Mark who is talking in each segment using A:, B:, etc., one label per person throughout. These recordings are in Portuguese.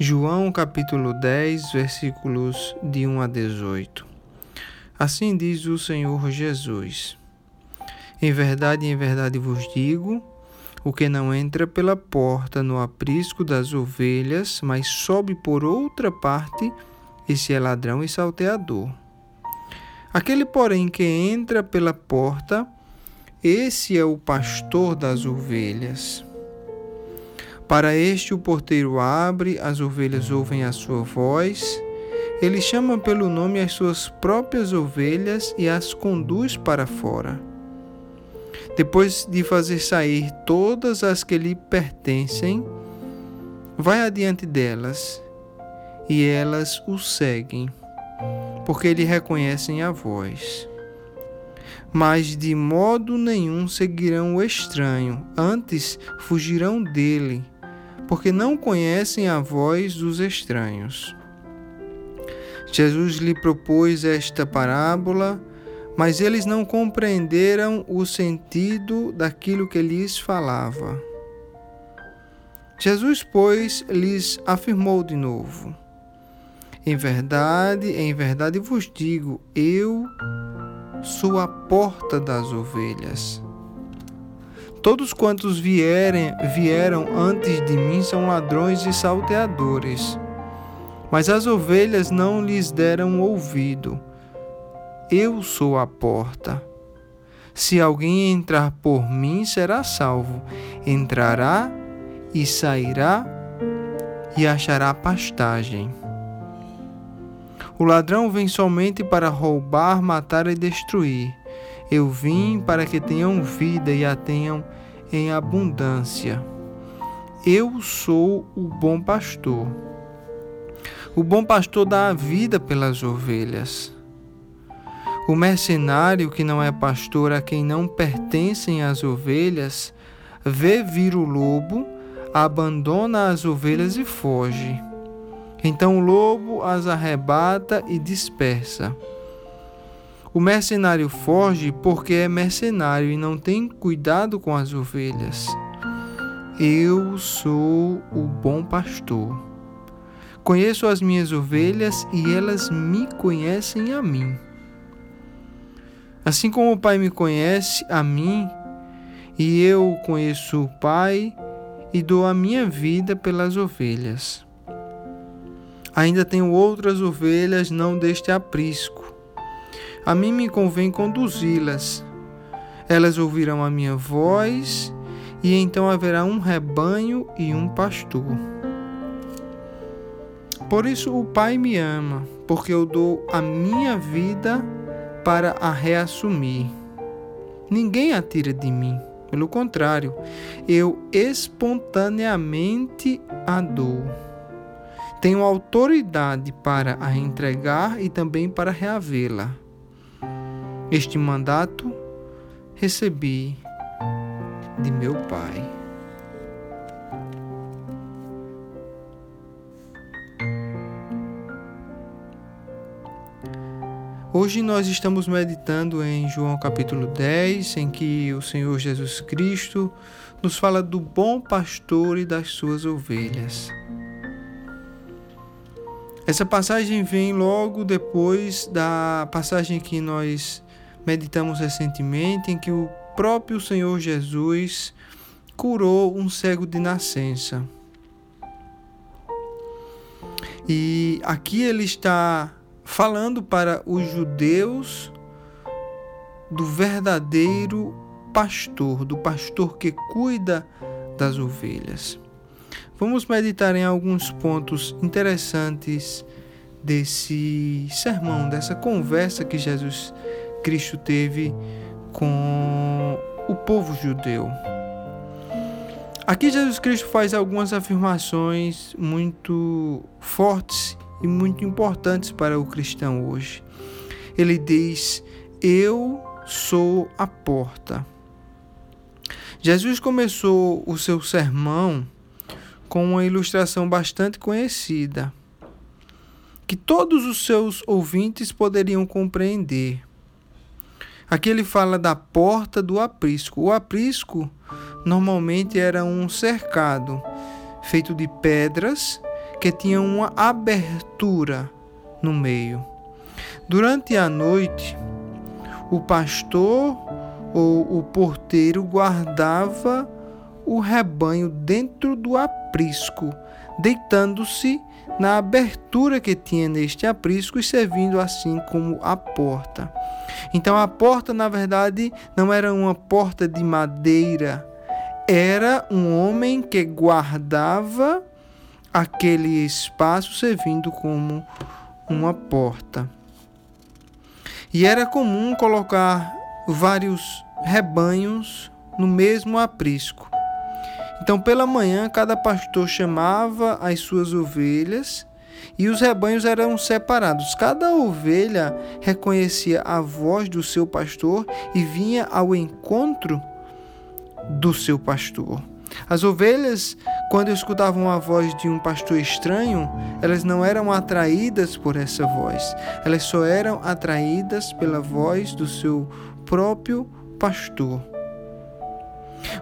A: João capítulo 10, versículos de 1 a 18. Assim diz o Senhor Jesus: Em verdade, em verdade vos digo, o que não entra pela porta no aprisco das ovelhas, mas sobe por outra parte, esse é ladrão e salteador. Aquele, porém, que entra pela porta, esse é o pastor das ovelhas. Para este o porteiro abre, as ovelhas ouvem a sua voz. Ele chama pelo nome as suas próprias ovelhas e as conduz para fora. Depois de fazer sair todas as que lhe pertencem, vai adiante delas, e elas o seguem, porque lhe reconhecem a voz. Mas de modo nenhum seguirão o estranho, antes fugirão dele porque não conhecem a voz dos estranhos. Jesus lhe propôs esta parábola, mas eles não compreenderam o sentido daquilo que lhes falava. Jesus, pois, lhes afirmou de novo: Em verdade, em verdade vos digo, eu sou a porta das ovelhas. Todos quantos vierem, vieram antes de mim são ladrões e salteadores, mas as ovelhas não lhes deram ouvido. Eu sou a porta. Se alguém entrar por mim, será salvo. Entrará e sairá e achará pastagem. O ladrão vem somente para roubar, matar e destruir. Eu vim para que tenham vida e a tenham em abundância. Eu sou o bom pastor. O bom pastor dá a vida pelas ovelhas. O mercenário que não é pastor, a quem não pertencem as ovelhas, vê vir o lobo, abandona as ovelhas e foge. Então o lobo as arrebata e dispersa. O mercenário foge porque é mercenário e não tem cuidado com as ovelhas. Eu sou o bom pastor. Conheço as minhas ovelhas e elas me conhecem a mim. Assim como o Pai me conhece a mim, e eu conheço o Pai e dou a minha vida pelas ovelhas. Ainda tenho outras ovelhas não deste aprisco a mim me convém conduzi-las. Elas ouvirão a minha voz, e então haverá um rebanho e um pastor. Por isso o Pai me ama, porque eu dou a minha vida para a reassumir. Ninguém a tira de mim, pelo contrário, eu espontaneamente a dou. Tenho autoridade para a entregar e também para reavê-la. Este mandato recebi de meu Pai. Hoje nós estamos meditando em João capítulo 10, em que o Senhor Jesus Cristo nos fala do bom pastor e das suas ovelhas. Essa passagem vem logo depois da passagem que nós meditamos recentemente em que o próprio Senhor Jesus curou um cego de nascença. E aqui ele está falando para os judeus do verdadeiro pastor, do pastor que cuida das ovelhas. Vamos meditar em alguns pontos interessantes desse sermão, dessa conversa que Jesus Cristo teve com o povo judeu. Aqui Jesus Cristo faz algumas afirmações muito fortes e muito importantes para o cristão hoje. Ele diz: Eu sou a porta. Jesus começou o seu sermão com uma ilustração bastante conhecida, que todos os seus ouvintes poderiam compreender. Aqui ele fala da porta do aprisco. O aprisco normalmente era um cercado feito de pedras que tinha uma abertura no meio. Durante a noite, o pastor ou o porteiro guardava o rebanho dentro do aprisco, deitando-se na abertura que tinha neste aprisco e servindo assim como a porta. Então a porta, na verdade, não era uma porta de madeira, era um homem que guardava aquele espaço servindo como uma porta. E era comum colocar vários rebanhos no mesmo aprisco. Então, pela manhã, cada pastor chamava as suas ovelhas e os rebanhos eram separados. Cada ovelha reconhecia a voz do seu pastor e vinha ao encontro do seu pastor. As ovelhas, quando escutavam a voz de um pastor estranho, elas não eram atraídas por essa voz, elas só eram atraídas pela voz do seu próprio pastor.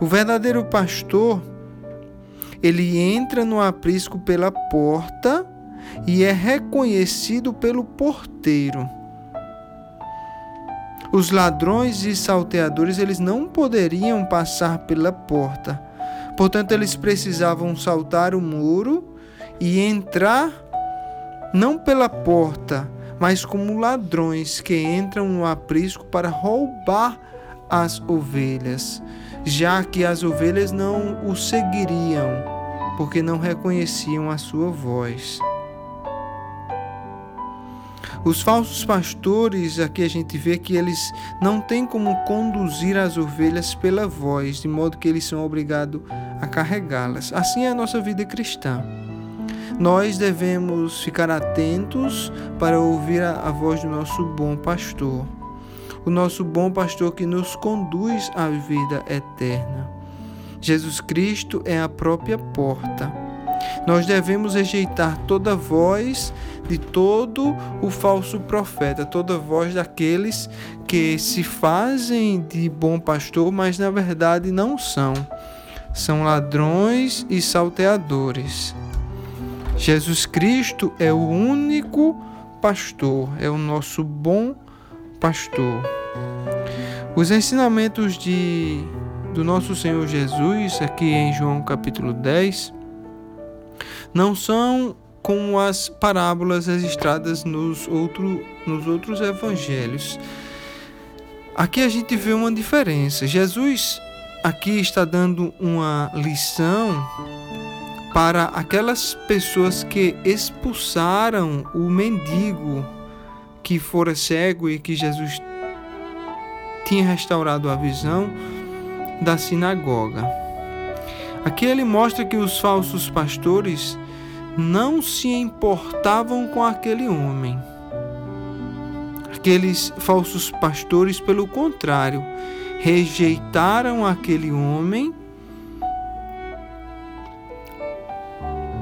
A: O verdadeiro pastor, ele entra no aprisco pela porta e é reconhecido pelo porteiro. Os ladrões e salteadores, eles não poderiam passar pela porta. Portanto, eles precisavam saltar o muro e entrar não pela porta, mas como ladrões que entram no aprisco para roubar as ovelhas, já que as ovelhas não o seguiriam, porque não reconheciam a sua voz. Os falsos pastores, aqui a gente vê que eles não têm como conduzir as ovelhas pela voz, de modo que eles são obrigados a carregá-las. Assim é a nossa vida cristã. Nós devemos ficar atentos para ouvir a, a voz do nosso bom pastor, o nosso bom pastor que nos conduz à vida eterna. Jesus Cristo é a própria porta. Nós devemos rejeitar toda voz de todo o falso profeta, toda voz daqueles que se fazem de bom pastor, mas na verdade não são. São ladrões e salteadores. Jesus Cristo é o único pastor, é o nosso bom pastor. Os ensinamentos de, do nosso Senhor Jesus, aqui em João capítulo 10, não são como as parábolas registradas nos, outro, nos outros evangelhos. Aqui a gente vê uma diferença. Jesus aqui está dando uma lição para aquelas pessoas que expulsaram o mendigo que fora cego e que Jesus tinha restaurado a visão da sinagoga. Aqui ele mostra que os falsos pastores não se importavam com aquele homem. Aqueles falsos pastores, pelo contrário, rejeitaram aquele homem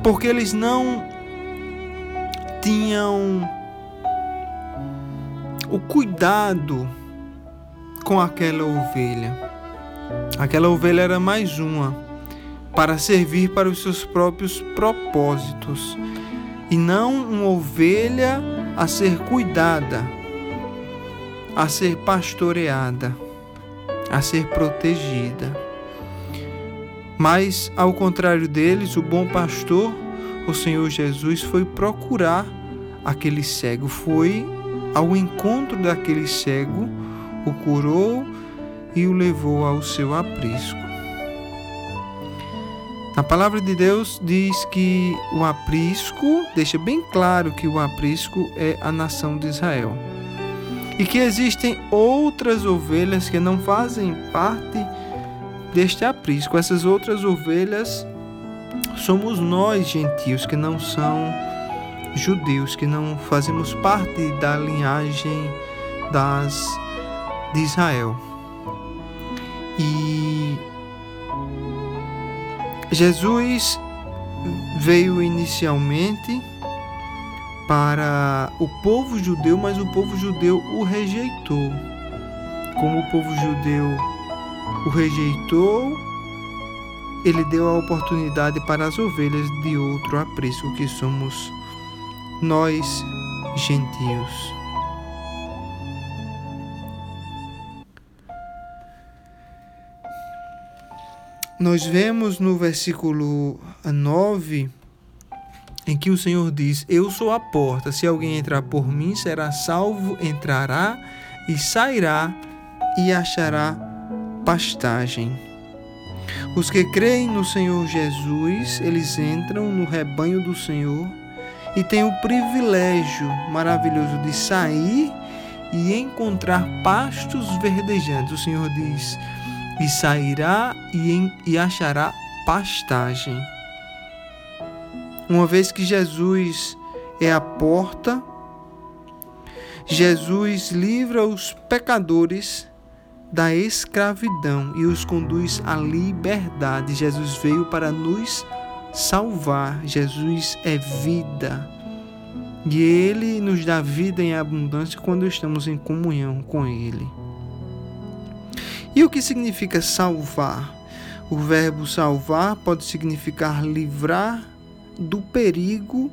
A: porque eles não tinham o cuidado com aquela ovelha. Aquela ovelha era mais uma para servir para os seus próprios propósitos e não uma ovelha a ser cuidada, a ser pastoreada, a ser protegida. Mas, ao contrário deles, o bom pastor, o Senhor Jesus, foi procurar aquele cego, foi ao encontro daquele cego, o curou e o levou ao seu aprisco. A palavra de Deus diz que o aprisco, deixa bem claro que o aprisco é a nação de Israel. E que existem outras ovelhas que não fazem parte deste aprisco. Essas outras ovelhas somos nós, gentios, que não são judeus, que não fazemos parte da linhagem das de Israel. E Jesus veio inicialmente para o povo judeu, mas o povo judeu o rejeitou. Como o povo judeu o rejeitou, ele deu a oportunidade para as ovelhas de outro aprisco que somos nós, gentios. Nós vemos no versículo 9 em que o Senhor diz: Eu sou a porta, se alguém entrar por mim, será salvo, entrará e sairá e achará pastagem. Os que creem no Senhor Jesus, eles entram no rebanho do Senhor e têm o privilégio maravilhoso de sair e encontrar pastos verdejantes. O Senhor diz: e sairá e, em, e achará pastagem. Uma vez que Jesus é a porta, Jesus livra os pecadores da escravidão e os conduz à liberdade. Jesus veio para nos salvar. Jesus é vida. E ele nos dá vida em abundância quando estamos em comunhão com ele. E o que significa salvar? O verbo salvar pode significar livrar do perigo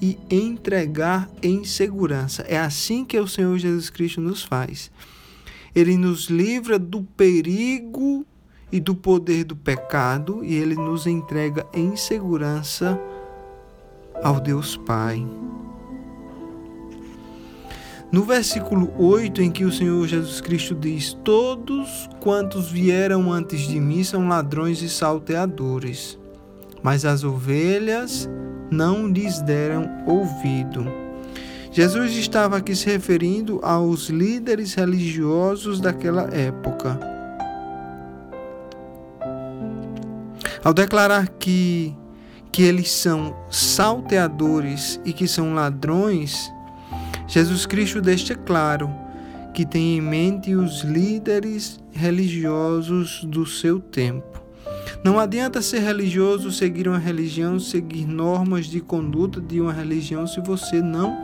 A: e entregar em segurança. É assim que o Senhor Jesus Cristo nos faz. Ele nos livra do perigo e do poder do pecado e ele nos entrega em segurança ao Deus Pai. No versículo 8, em que o Senhor Jesus Cristo diz: Todos quantos vieram antes de mim são ladrões e salteadores, mas as ovelhas não lhes deram ouvido. Jesus estava aqui se referindo aos líderes religiosos daquela época. Ao declarar que, que eles são salteadores e que são ladrões, Jesus Cristo deixa claro que tem em mente os líderes religiosos do seu tempo. Não adianta ser religioso, seguir uma religião, seguir normas de conduta de uma religião se você não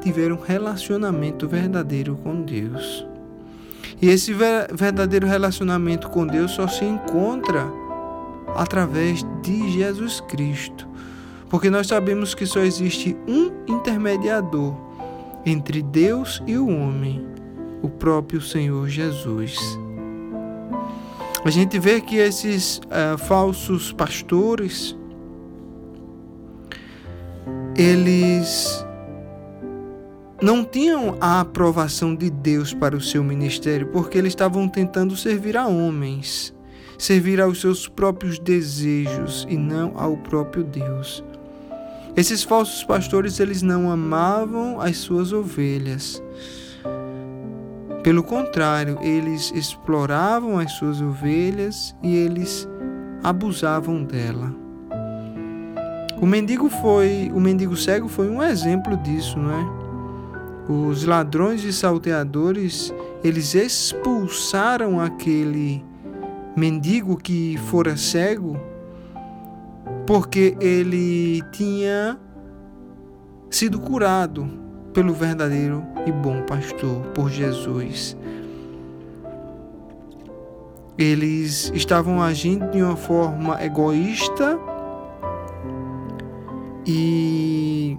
A: tiver um relacionamento verdadeiro com Deus. E esse verdadeiro relacionamento com Deus só se encontra através de Jesus Cristo. Porque nós sabemos que só existe um intermediador entre Deus e o homem, o próprio Senhor Jesus. A gente vê que esses uh, falsos pastores, eles não tinham a aprovação de Deus para o seu ministério, porque eles estavam tentando servir a homens, servir aos seus próprios desejos e não ao próprio Deus. Esses falsos pastores, eles não amavam as suas ovelhas. Pelo contrário, eles exploravam as suas ovelhas e eles abusavam dela. O mendigo foi, o mendigo cego foi um exemplo disso, não é? Os ladrões e salteadores, eles expulsaram aquele mendigo que fora cego porque ele tinha sido curado pelo verdadeiro e bom pastor, por Jesus. Eles estavam agindo de uma forma egoísta e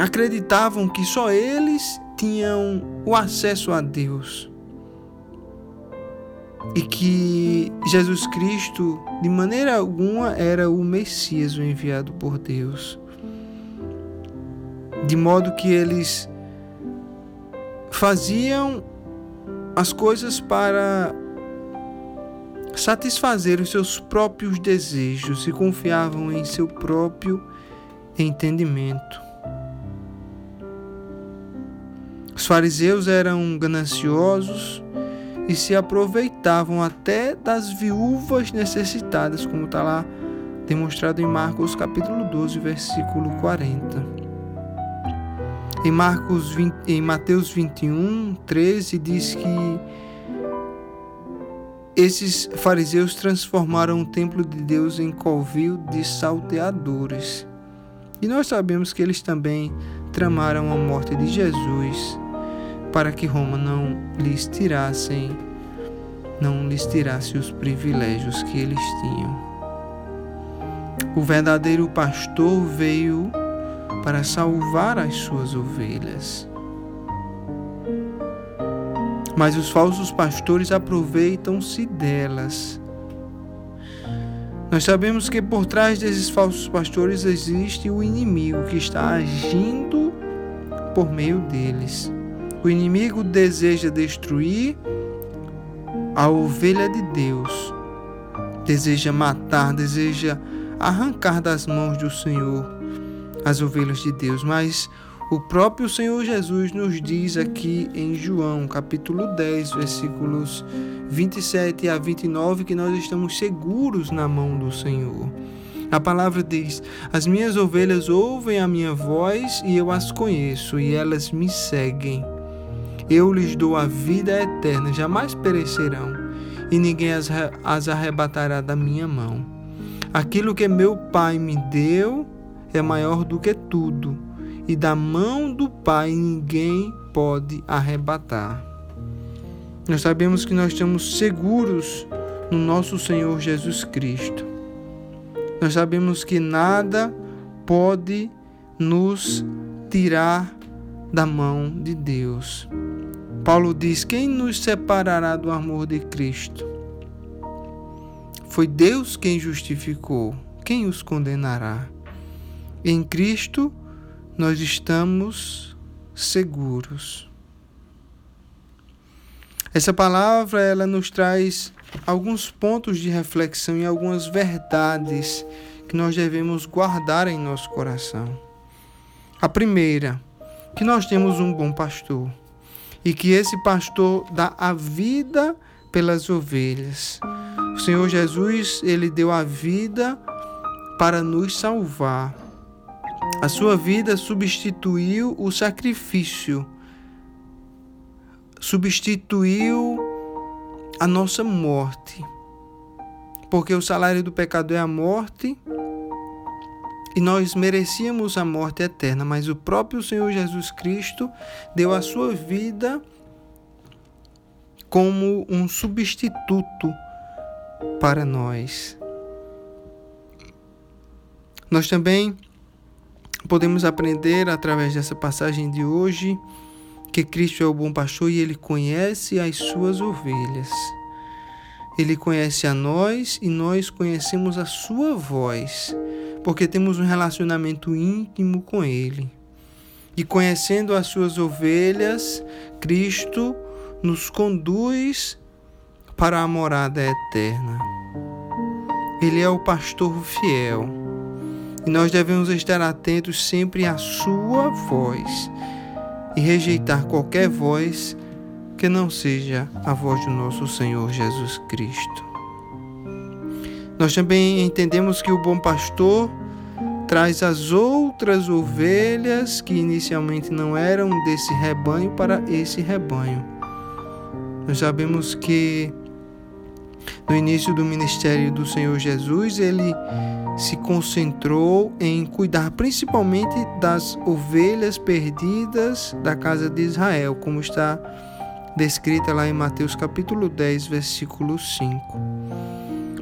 A: acreditavam que só eles tinham o acesso a Deus e que Jesus Cristo, de maneira alguma, era o Messias, o enviado por Deus. De modo que eles faziam as coisas para satisfazer os seus próprios desejos e confiavam em seu próprio entendimento. Os fariseus eram gananciosos, e se aproveitavam até das viúvas necessitadas, como está lá demonstrado em Marcos capítulo 12, versículo 40. Em, Marcos 20, em Mateus 21, 13 diz que esses fariseus transformaram o templo de Deus em covil de salteadores. E nós sabemos que eles também tramaram a morte de Jesus para que Roma não lhes tirassem não lhes tirasse os privilégios que eles tinham. O verdadeiro pastor veio para salvar as suas ovelhas. Mas os falsos pastores aproveitam-se delas. Nós sabemos que por trás desses falsos pastores existe o inimigo que está agindo por meio deles. O inimigo deseja destruir a ovelha de Deus, deseja matar, deseja arrancar das mãos do Senhor as ovelhas de Deus, mas o próprio Senhor Jesus nos diz aqui em João, capítulo 10, versículos 27 a 29, que nós estamos seguros na mão do Senhor. A palavra diz: As minhas ovelhas ouvem a minha voz e eu as conheço, e elas me seguem. Eu lhes dou a vida eterna, jamais perecerão, e ninguém as, arrebatará da minha mão. Aquilo que meu Pai me deu é maior do que tudo, e da mão do Pai ninguém pode arrebatar. Nós sabemos que nós estamos seguros no nosso Senhor Jesus Cristo. Nós sabemos que nada pode nos tirar da mão de Deus. Paulo diz: Quem nos separará do amor de Cristo? Foi Deus quem justificou. Quem os condenará? Em Cristo nós estamos seguros. Essa palavra ela nos traz alguns pontos de reflexão e algumas verdades que nós devemos guardar em nosso coração. A primeira, que nós temos um bom pastor e que esse pastor dá a vida pelas ovelhas. O Senhor Jesus, ele deu a vida para nos salvar. A sua vida substituiu o sacrifício, substituiu a nossa morte. Porque o salário do pecado é a morte e nós merecíamos a morte eterna, mas o próprio Senhor Jesus Cristo deu a sua vida como um substituto para nós. Nós também Podemos aprender através dessa passagem de hoje que Cristo é o bom pastor e ele conhece as suas ovelhas. Ele conhece a nós e nós conhecemos a sua voz, porque temos um relacionamento íntimo com ele. E conhecendo as suas ovelhas, Cristo nos conduz para a morada eterna. Ele é o pastor fiel e nós devemos estar atentos sempre à Sua voz e rejeitar qualquer voz que não seja a voz do nosso Senhor Jesus Cristo. Nós também entendemos que o bom pastor traz as outras ovelhas que inicialmente não eram desse rebanho para esse rebanho. Nós sabemos que no início do ministério do Senhor Jesus, ele se concentrou em cuidar principalmente das ovelhas perdidas da casa de Israel, como está descrita lá em Mateus capítulo 10, versículo 5.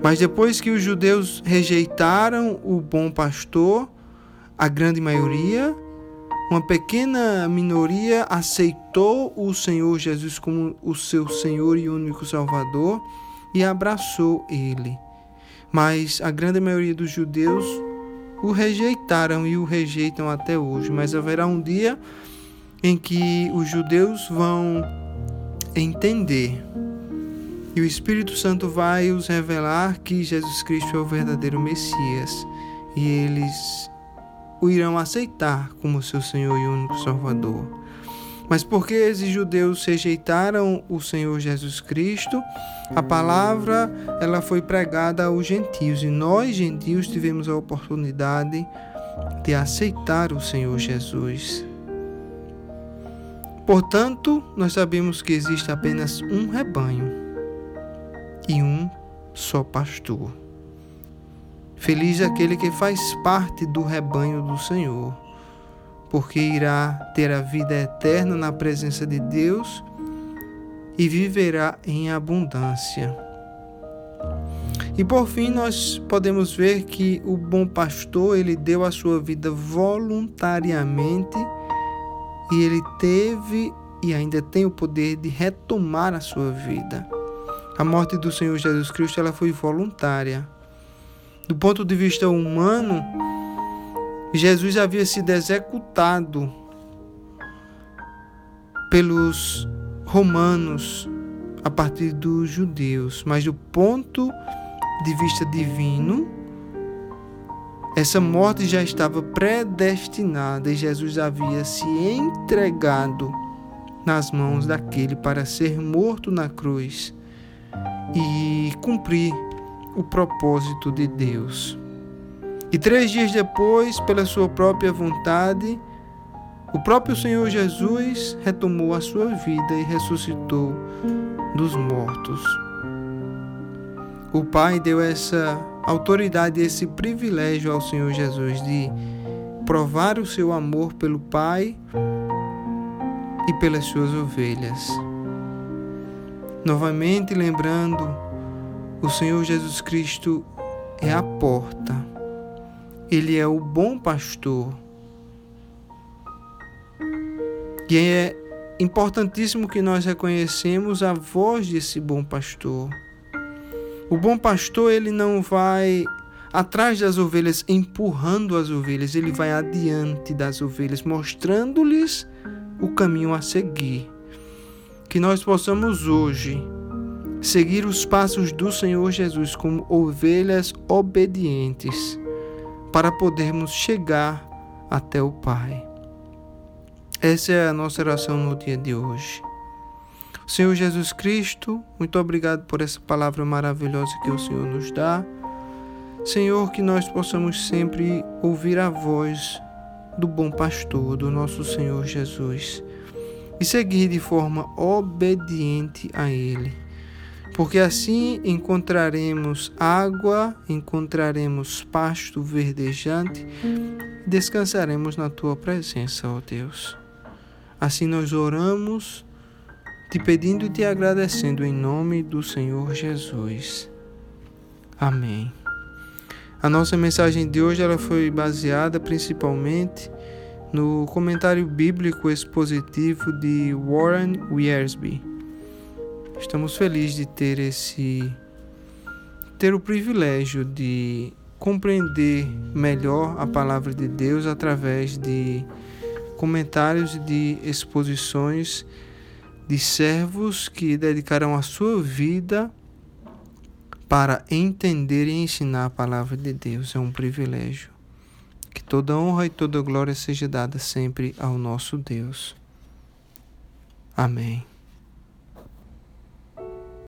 A: Mas depois que os judeus rejeitaram o bom pastor, a grande maioria, uma pequena minoria aceitou o Senhor Jesus como o seu Senhor e único Salvador e abraçou ele mas a grande maioria dos judeus o rejeitaram e o rejeitam até hoje. Mas haverá um dia em que os judeus vão entender e o Espírito Santo vai os revelar que Jesus Cristo é o verdadeiro Messias e eles o irão aceitar como seu Senhor e único Salvador. Mas porque esses judeus rejeitaram o Senhor Jesus Cristo, a palavra ela foi pregada aos gentios e nós gentios tivemos a oportunidade de aceitar o Senhor Jesus. Portanto, nós sabemos que existe apenas um rebanho e um só pastor. Feliz aquele que faz parte do rebanho do Senhor porque irá ter a vida eterna na presença de Deus e viverá em abundância. E por fim, nós podemos ver que o bom pastor, ele deu a sua vida voluntariamente e ele teve e ainda tem o poder de retomar a sua vida. A morte do Senhor Jesus Cristo, ela foi voluntária. Do ponto de vista humano, Jesus havia sido executado pelos romanos a partir dos judeus, mas do ponto de vista divino, essa morte já estava predestinada e Jesus havia se entregado nas mãos daquele para ser morto na cruz e cumprir o propósito de Deus. E três dias depois, pela sua própria vontade, o próprio Senhor Jesus retomou a sua vida e ressuscitou dos mortos. O Pai deu essa autoridade, esse privilégio ao Senhor Jesus de provar o seu amor pelo Pai e pelas suas ovelhas. Novamente lembrando, o Senhor Jesus Cristo é a porta. Ele é o bom pastor. E é importantíssimo que nós reconhecemos a voz desse bom pastor. O bom pastor, ele não vai atrás das ovelhas empurrando as ovelhas, ele vai adiante das ovelhas, mostrando-lhes o caminho a seguir. Que nós possamos hoje seguir os passos do Senhor Jesus como ovelhas obedientes para podermos chegar até o Pai. Essa é a nossa oração no dia de hoje. Senhor Jesus Cristo, muito obrigado por essa palavra maravilhosa que o Senhor nos dá. Senhor, que nós possamos sempre ouvir a voz do bom pastor, do nosso Senhor Jesus, e seguir de forma obediente a Ele. Porque assim encontraremos água, encontraremos pasto verdejante, descansaremos na tua presença, ó Deus. Assim nós oramos, te pedindo e te agradecendo em nome do Senhor Jesus. Amém. A nossa mensagem de hoje ela foi baseada principalmente no comentário bíblico expositivo de Warren Wiersbe. Estamos felizes de ter esse ter o privilégio de compreender melhor a palavra de Deus através de comentários e de exposições de servos que dedicaram a sua vida para entender e ensinar a palavra de Deus. É um privilégio. Que toda honra e toda glória seja dada sempre ao nosso Deus. Amém.